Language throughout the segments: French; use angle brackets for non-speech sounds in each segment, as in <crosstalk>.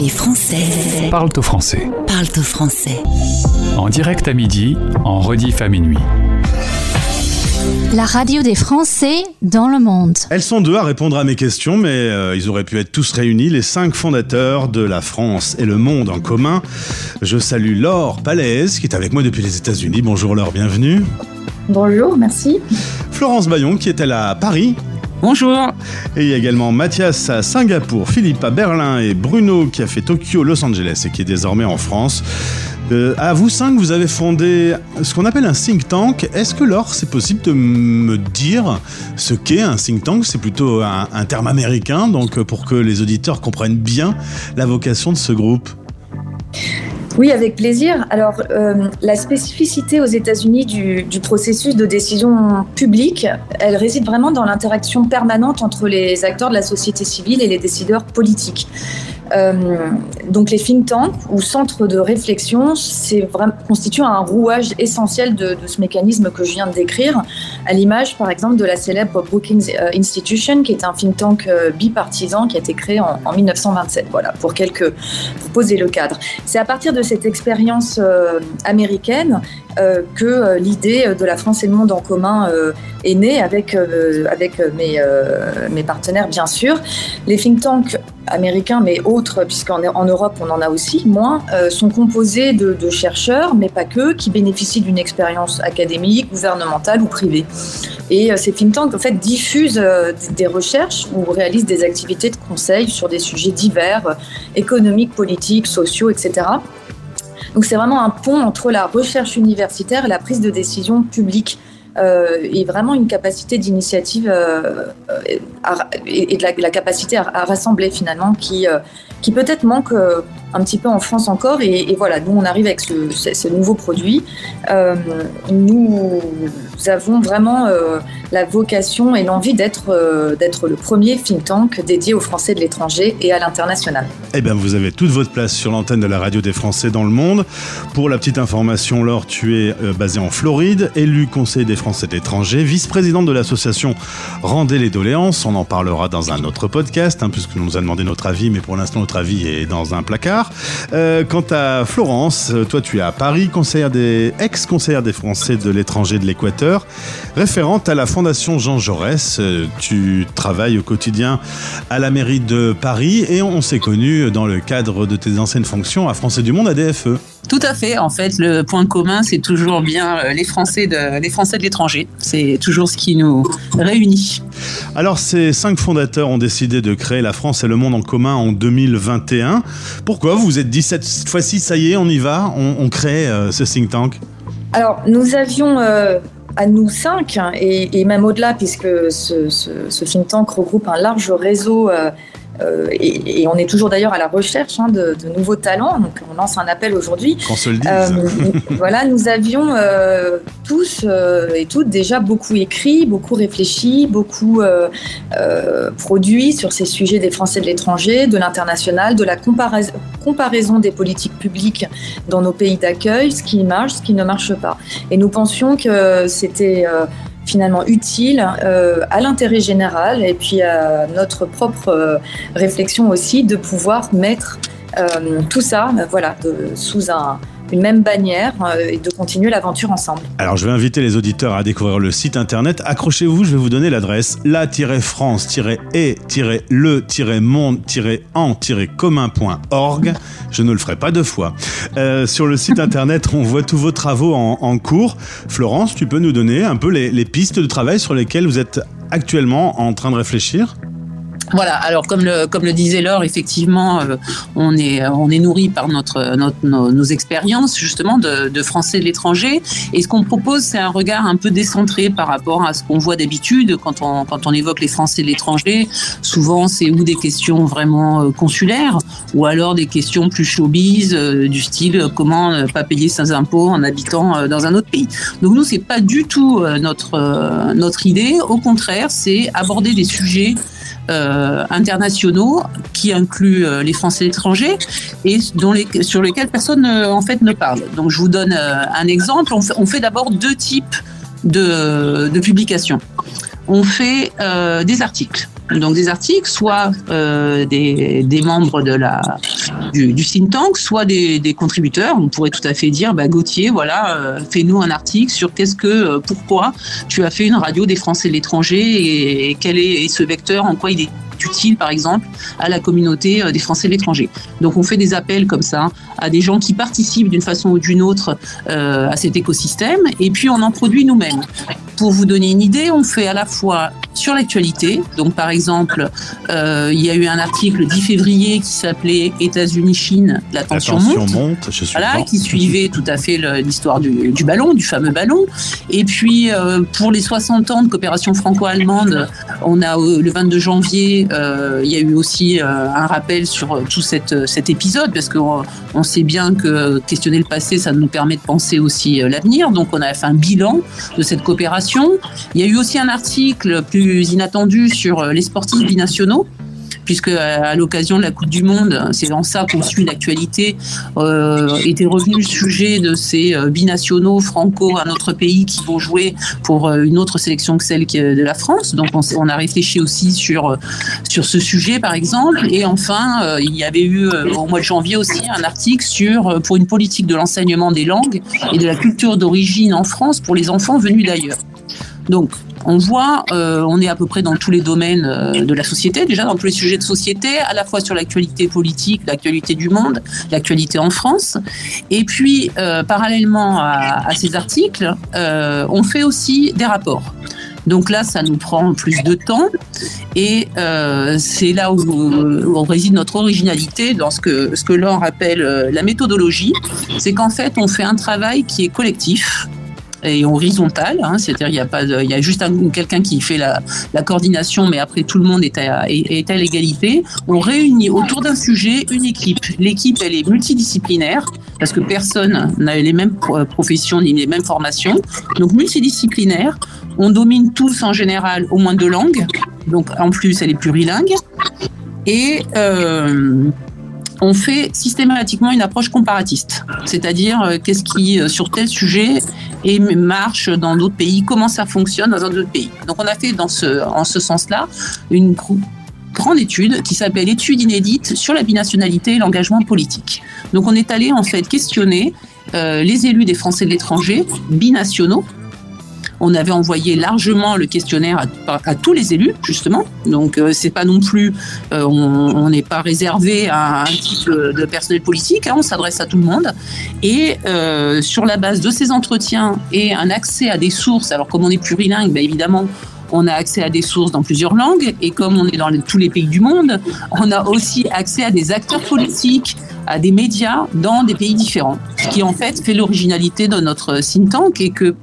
Les Français parlent au français. parlent au français. En direct à midi, en rediff à minuit. La radio des Français dans le monde. Elles sont deux à répondre à mes questions, mais euh, ils auraient pu être tous réunis, les cinq fondateurs de la France et le monde en commun. Je salue Laure Palaise, qui est avec moi depuis les États-Unis. Bonjour Laure, bienvenue. Bonjour, merci. Florence Bayon, qui est elle à Paris. Bonjour. Et il y a également Mathias à Singapour, Philippe à Berlin et Bruno qui a fait Tokyo, Los Angeles et qui est désormais en France. Euh, à vous cinq, vous avez fondé ce qu'on appelle un think tank. Est-ce que Laure, c'est possible de me dire ce qu'est un think tank? C'est plutôt un, terme américain, donc pour que les auditeurs comprennent bien la vocation de ce groupe. Oui, avec plaisir. Alors, euh, la spécificité aux États-Unis du, du processus de décision publique, elle réside vraiment dans l'interaction permanente entre les acteurs de la société civile et les décideurs politiques. Euh, donc les think tanks ou centres de réflexion, c'est vraiment constitue un rouage essentiel de, ce mécanisme que je viens de décrire, à l'image par exemple de la célèbre Brookings euh, Institution, qui est un think tank euh, bipartisan qui a été créé en, en 1927. Voilà, pour poser le cadre. C'est à partir de cette expérience américaine que l'idée de la France et le monde en commun est née avec avec mes mes partenaires bien sûr. Les think tanks américains, mais autres, puisqu'en en Europe on en a aussi moins, euh, sont composés de, chercheurs, mais pas que, qui bénéficient d'une expérience académique, gouvernementale ou privée. Et euh, ces think tanks en fait diffusent euh, des recherches ou réalisent des activités de conseil sur des sujets divers, économiques, politiques, sociaux, etc. Donc c'est vraiment un pont entre la recherche universitaire et la prise de décision publique et vraiment une capacité d'initiative euh, et, de la, capacité à, à, rassembler finalement qui, euh, qui peut-être manque euh, un petit peu en France encore. Et, voilà, nous on arrive avec ce, nouveau produit. Euh, nous avons vraiment euh, la vocation et l'envie d'être d'être le premier think tank dédié aux Français de l'étranger et à l'international. Eh bien, vous avez toute votre place sur l'antenne de la radio des Français dans le monde. Pour la petite information, Laure, tu es basée en Floride, élue conseiller des Français de l'étranger, vice-présidente de l'association Rendez les doléances. On en parlera dans un autre podcast, hein, puisque nous a demandé notre avis, mais pour l'instant, notre avis est dans un placard. Euh, quant à Florence, toi, tu es à Paris, conseillère des ex-conseillère des Français de l'étranger de l'Équateur, référente à la Fondation Jean Jaurès. Tu travailles au quotidien à la mairie de Paris et on s'est connus dans le cadre de tes anciennes fonctions à Français du Monde à DFE. Tout à fait. En fait, le point commun, c'est toujours bien euh, les Français de, les Français de l'étranger. C'est toujours ce qui nous réunit. Alors, ces cinq fondateurs ont décidé de créer la France et le monde en commun en 2021. Pourquoi vous vous êtes dit cette fois-ci, ça y est, on y va, on, on crée euh, ce think tank? Alors, nous avions euh, à nous cinq, et, et même au-delà, puisque ce, ce, ce, think tank regroupe un large réseau. Euh, et, et, on est toujours d'ailleurs à la recherche hein, de, de, nouveaux talents, donc on lance un appel aujourd'hui. Qu'on se le dise. Euh, <laughs> voilà, nous avions euh, tous et toutes déjà beaucoup écrit, beaucoup réfléchi, beaucoup produit sur ces sujets des Français de l'étranger, de l'international, de la comparaison des politiques publiques dans nos pays d'accueil, ce qui marche, ce qui ne marche pas. Et nous pensions que c'était finalement utile euh, à l'intérêt général et puis à notre propre euh, réflexion aussi de pouvoir mettre euh, tout ça voilà, sous un, une même bannière euh, et de continuer l'aventure ensemble. Alors je vais inviter les auditeurs à découvrir le site internet. Accrochez-vous, je vais vous donner l'adresse la-france-e-le-monde-en-commun.org. Je ne le ferai pas deux fois. Euh, sur le site <laughs> internet, on voit tous vos travaux en, en, cours. Florence, tu peux nous donner un peu les, les pistes de travail sur lesquelles vous êtes actuellement en train de réfléchir? Voilà, alors comme le, comme le disait Laure, effectivement, euh, on, est, on est nourri par notre, notre, nos, expériences justement de, de Français de l'étranger. Et ce qu'on propose, c'est un regard un peu décentré par rapport à ce qu'on voit d'habitude quand on, quand on évoque les Français de l'étranger. Souvent, c'est ou des questions vraiment euh, consulaires, ou alors des questions plus showbiz, euh, du style euh, comment ne pas payer ses impôts en habitant dans un autre pays. Donc nous, c'est pas du tout notre, notre idée. Au contraire, c'est aborder des sujets euh, internationaux qui incluent euh, les Français étrangers et dont les, sur lesquels personne euh, en fait ne parle. Donc je vous donne euh, un exemple. On fait, d'abord deux types de, publications. On fait des articles. Donc des articles, soit euh, des, membres du, think tank, soit des, contributeurs. On pourrait tout à fait dire, bah, Gauthier, voilà, euh, fais-nous un article sur qu'est-ce que, euh, pourquoi tu as fait une radio des Français de l'étranger et, quel est ce vecteur, en quoi il est utile, par exemple, à la communauté des Français de l'étranger. Donc, on fait des appels comme ça à des gens qui participent d'une façon ou d'une autre euh, à cet écosystème, et puis on en produit nous-mêmes. Pour vous donner une idée, on fait à la fois sur l'actualité. Donc, par exemple, euh, il y a eu un article le 10 février qui s'appelait États-Unis-Chine, la tension, la tension monte. monte je suis voilà, qui suivait tout à fait l'histoire du, du, ballon, du fameux ballon. Et puis, euh, pour les 60 ans de coopération franco-allemande, on a le 22 janvier, euh, il y a eu aussi un rappel sur tout cette, cet épisode, parce qu'on on sait bien que questionner le passé, ça nous permet de penser aussi l'avenir. Donc, on a fait un bilan de cette coopération. Il y a eu aussi un article plus inattendu sur les sportifs binationaux puisque à l'occasion de la Coupe du Monde, c'est en ça qu'on suit l'actualité, euh, était revenu le sujet de ces binationaux franco à notre pays qui vont jouer pour une autre sélection que celle de la France. Donc on, on a réfléchi aussi sur sur ce sujet par exemple. Et enfin, euh, il y avait eu au mois de janvier aussi un article sur pour une politique de l'enseignement des langues et de la culture d'origine en France pour les enfants venus d'ailleurs. Donc, on voit, euh, on est à peu près dans tous les domaines euh, de la société, déjà dans tous les sujets de société, à la fois sur l'actualité politique, l'actualité du monde, l'actualité en France. Et puis, euh, parallèlement à, ces articles, on fait aussi des rapports. Donc là, ça nous prend plus de temps et c'est là où, réside notre originalité dans ce que, ce que Laure appelle la méthodologie. C'est qu'en fait, on fait un travail qui est collectif, et horizontal, hein, c'est-à-dire il y a pas, il y a juste quelqu'un qui fait la, coordination, mais après tout le monde est à, est à l'égalité. On réunit autour d'un sujet une équipe. L'équipe, elle est multidisciplinaire parce que personne n'a les mêmes professions ni les mêmes formations. Donc multidisciplinaire. On domine tous en général au moins deux langues. Donc en plus, elle est plurilingue. Et euh, on fait systématiquement une approche comparatiste, c'est-à-dire euh, qu'est-ce qui, euh, sur tel sujet, et marche dans d'autres pays, comment ça fonctionne dans un autre pays. Donc on a fait dans ce, en ce sens-là une grande étude qui s'appelle Étude inédite sur la binationalité et l'engagement politique. Donc on est allé en fait questionner euh, les élus des Français de l'étranger binationaux on avait envoyé largement le questionnaire à, tous les élus, justement. Donc, euh, c'est pas non plus, euh, on n'est pas réservé à un type de personnel politique, hein, on s'adresse à tout le monde. Et euh, sur la base de ces entretiens et un accès à des sources, alors comme on est plurilingue, ben évidemment, on a accès à des sources dans plusieurs langues et comme on est dans tous les pays du monde, on a aussi accès à des acteurs politiques, à des médias dans des pays différents. Ce qui en fait fait l'originalité de notre think tank et que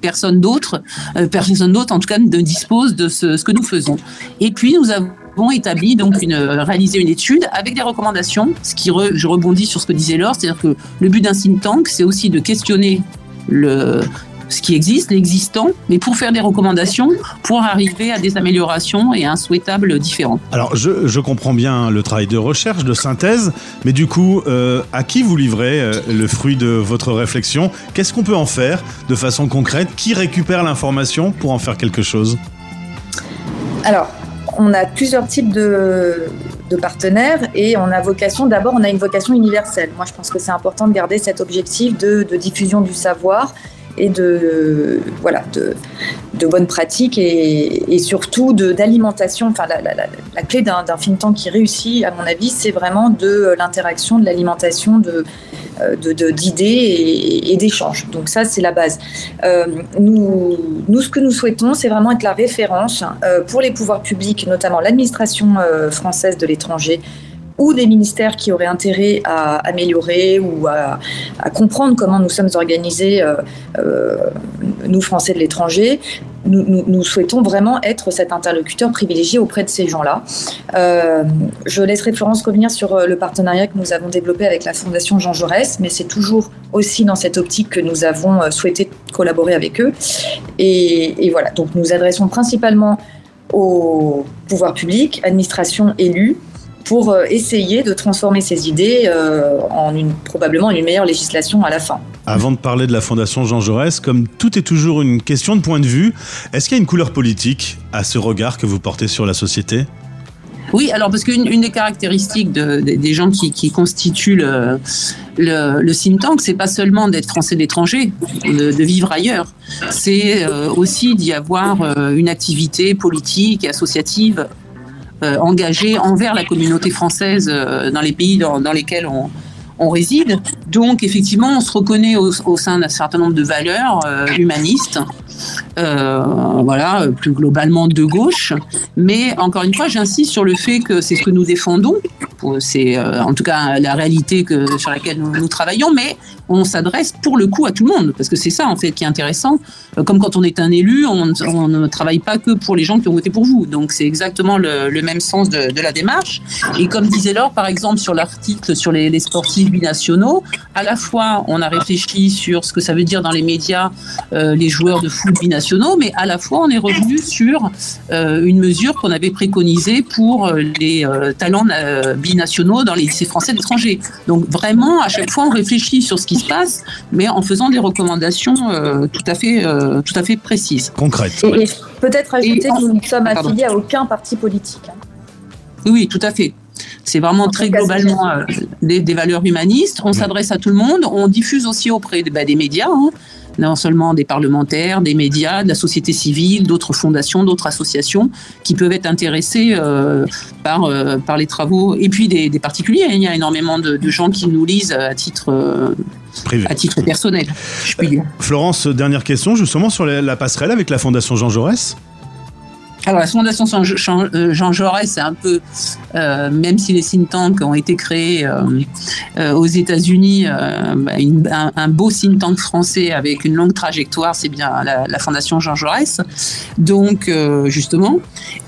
personne d'autre, euh, personne d'autre en tout cas ne dispose de ce, que nous faisons. Et puis nous avons établi donc une réalisé une étude avec des recommandations. Ce qui je rebondis sur ce que disait Laure, c'est-à-dire que le but d'un think tank, c'est aussi de questionner le ce qui existe, l'existant, mais pour faire des recommandations, pour arriver à des améliorations et un souhaitable différent. Alors, je, je, comprends bien le travail de recherche, de synthèse, mais du coup, euh, à qui vous livrez euh, le fruit de votre réflexion? Qu'est-ce qu'on peut en faire de façon concrète? Qui récupère l'information pour en faire quelque chose? Alors, on a plusieurs types de, de, partenaires et on a vocation, d'abord, on a une vocation universelle. Moi, je pense que c'est important de garder cet objectif de, de diffusion du savoir et de, voilà, de, bonnes pratiques et, surtout d'alimentation. La, clé d'un think tank qui réussit, à mon avis, c'est vraiment de l'interaction, de l'alimentation, de d'idées et, d'échanges. Donc ça, c'est la base. Euh, nous, ce que nous souhaitons, c'est vraiment être la référence euh, pour les pouvoirs publics, notamment l'administration euh, française de l'étranger, ou des ministères qui auraient intérêt à améliorer ou à, comprendre comment nous sommes organisés, euh, euh, nous Français de l'étranger, nous, souhaitons vraiment être cet interlocuteur privilégié auprès de ces gens-là. Euh, je laisserai Florence revenir sur le partenariat que nous avons développé avec la Fondation Jean Jaurès, mais c'est toujours aussi dans cette optique que nous avons souhaité collaborer avec eux. Et, et voilà, donc nous adressons principalement au pouvoir public, administration, élus, pour essayer de transformer ces idées euh, en une, probablement une meilleure législation à la fin. Avant de parler de la Fondation Jean Jaurès, comme tout est toujours une question de point de vue, est-ce qu'il y a une couleur politique à ce regard que vous portez sur la société? Oui, alors parce qu'une une des caractéristiques de, des gens qui, qui constituent le, le, le think tank, c'est pas seulement d'être français d'étranger, de, de, vivre ailleurs, c'est euh, aussi d'y avoir euh, une activité politique et associative euh, engagée envers la communauté française dans les pays dans, lesquels on, réside. Donc, effectivement, on se reconnaît au, au sein d'un certain nombre de valeurs euh, humanistes, euh, voilà, plus globalement de gauche. Mais encore une fois, j'insiste sur le fait que c'est ce que nous défendons. C'est euh, en tout cas la réalité sur laquelle nous, travaillons, mais on s'adresse pour le coup à tout le monde, parce que c'est ça en fait qui est intéressant. Euh, comme quand on est un élu, on, ne travaille pas que pour les gens qui ont voté pour vous. Donc c'est exactement le, même sens de, la démarche. Et comme disait Laure, par exemple, sur l'article sur les, les, sportifs binationaux, à la fois on a réfléchi sur ce que ça veut dire dans les médias les joueurs de foot binationaux, mais à la fois on est revenu sur euh, une mesure qu'on avait préconisée pour les euh, talents euh, binationaux dans les lycées français d'étrangers. Donc vraiment, à chaque fois, on réfléchit sur ce qui se passe, mais en faisant des recommandations euh, tout à fait, euh, tout à fait précises. Concrètes. Et, et peut-être ajouter que nous ne sommes affiliés à aucun parti politique. Oui, tout à fait. C'est vraiment très globalement euh, des, des, valeurs humanistes. On s'adresse à tout le monde. On diffuse aussi auprès bah, des médias. Hein non seulement des parlementaires, des médias, de la société civile, d'autres fondations, d'autres associations qui peuvent être intéressées euh, par, euh, par les travaux, et puis des, des, particuliers. Il y a énormément de, de, gens qui nous lisent à titre, euh, Privé. à titre personnel, je puis dire. Florence, dernière question justement sur la, la passerelle avec la Fondation Jean Jaurès alors la Fondation euh, Jean Jaurès, c'est un peu, euh, même si les think tanks ont été créés euh, aux États-Unis, euh, un, beau think tank français avec une longue trajectoire, c'est bien la, Fondation Jean Jaurès. Donc justement,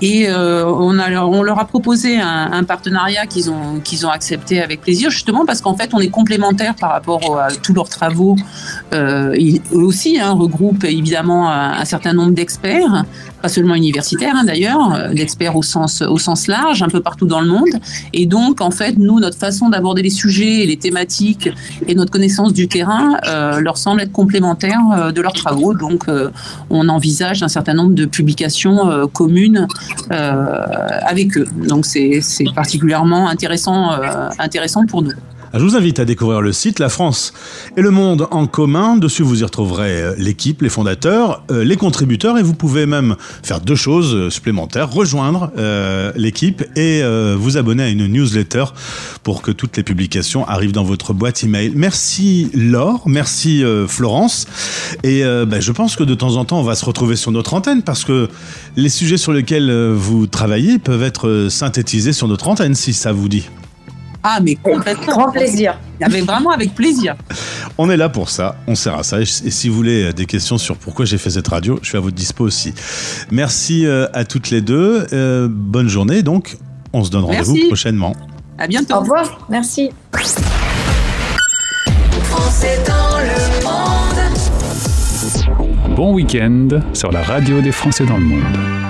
et on, leur a proposé un, partenariat qu'ils ont accepté avec plaisir, justement parce qu'en fait on est complémentaires par rapport à tous leurs travaux. eux aussi hein, regroupent évidemment un certain nombre d'experts, pas seulement universitaires hein, d'ailleurs, d'experts au sens, large, un peu partout dans le monde. Et donc, en fait, nous, notre façon d'aborder les sujets, les thématiques et notre connaissance du terrain euh, leur semble être complémentaire euh, de leurs travaux. Donc, euh, on envisage un certain nombre de publications euh, communes euh, avec eux. Donc, c'est particulièrement euh, intéressant pour nous. Je vous invite à découvrir le site La France et le monde en commun. Dessus, vous y retrouverez euh, l'équipe, les fondateurs, euh, les contributeurs et vous pouvez même faire deux choses euh, supplémentaires. Rejoindre l'équipe et vous abonner à une newsletter pour que toutes les publications arrivent dans votre boîte email. Merci Laure, merci Florence. Et bah, je pense que de temps en temps, on va se retrouver sur notre antenne parce que les sujets sur lesquels vous travaillez peuvent être synthétisés sur notre antenne si ça vous dit. Ah, mais complètement. Grand plaisir. Mais vraiment avec plaisir. On est là pour ça, on sert à ça. Et si vous voulez des questions sur pourquoi j'ai fait cette radio, je suis à votre dispo aussi. Merci euh, à toutes les deux. Euh, bonne journée. Donc, on se donne rendez-vous prochainement. À bientôt. Au revoir. Merci. Bon week-end sur la radio des Français dans le monde.